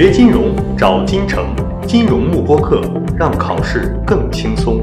学金融找金城，金融慕播课，让考试更轻松。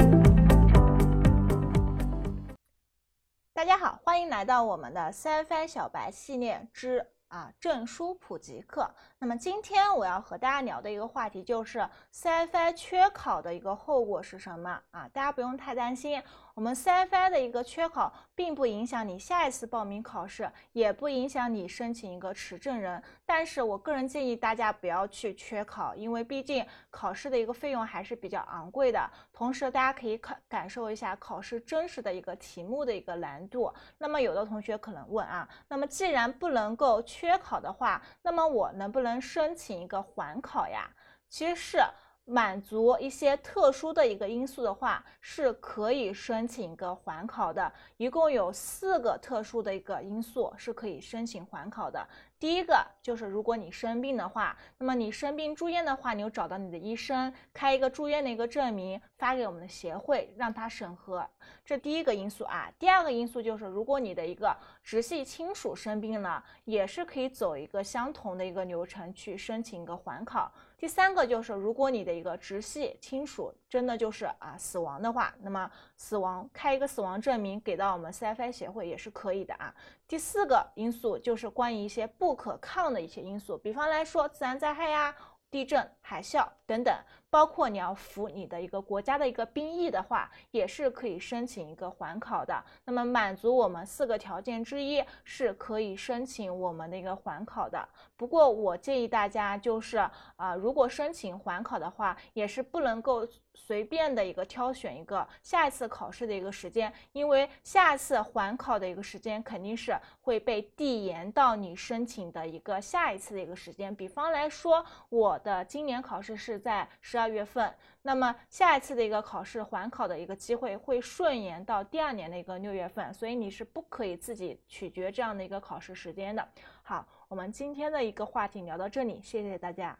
大家好，欢迎来到我们的 CFI 小白系列之啊证书普及课。那么今天我要和大家聊的一个话题就是 CFI 缺考的一个后果是什么啊？大家不用太担心。我们 CFI 的一个缺考，并不影响你下一次报名考试，也不影响你申请一个持证人。但是我个人建议大家不要去缺考，因为毕竟考试的一个费用还是比较昂贵的。同时，大家可以感感受一下考试真实的一个题目的一个难度。那么，有的同学可能问啊，那么既然不能够缺考的话，那么我能不能申请一个缓考呀？其实是。满足一些特殊的一个因素的话，是可以申请一个缓考的。一共有四个特殊的一个因素是可以申请缓考的。第一个就是如果你生病的话，那么你生病住院的话，你有找到你的医生开一个住院的一个证明，发给我们的协会让他审核，这第一个因素啊。第二个因素就是如果你的一个直系亲属生病了，也是可以走一个相同的一个流程去申请一个缓考。第三个就是如果你的一个直系亲属真的就是啊死亡的话，那么死亡开一个死亡证明给到我们 CFI 协会也是可以的啊。第四个因素就是关于一些不不可抗的一些因素，比方来说自然灾害呀、地震、海啸等等。包括你要服你的一个国家的一个兵役的话，也是可以申请一个缓考的。那么满足我们四个条件之一，是可以申请我们的一个缓考的。不过我建议大家就是啊，如果申请缓考的话，也是不能够随便的一个挑选一个下一次考试的一个时间，因为下次缓考的一个时间肯定是会被递延到你申请的一个下一次的一个时间。比方来说，我的今年考试是在十二。月份，那么下一次的一个考试缓考的一个机会会顺延到第二年的一个六月份，所以你是不可以自己取决这样的一个考试时间的。好，我们今天的一个话题聊到这里，谢谢大家。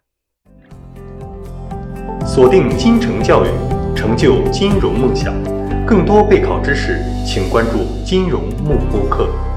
锁定金城教育，成就金融梦想。更多备考知识，请关注金融幕播课。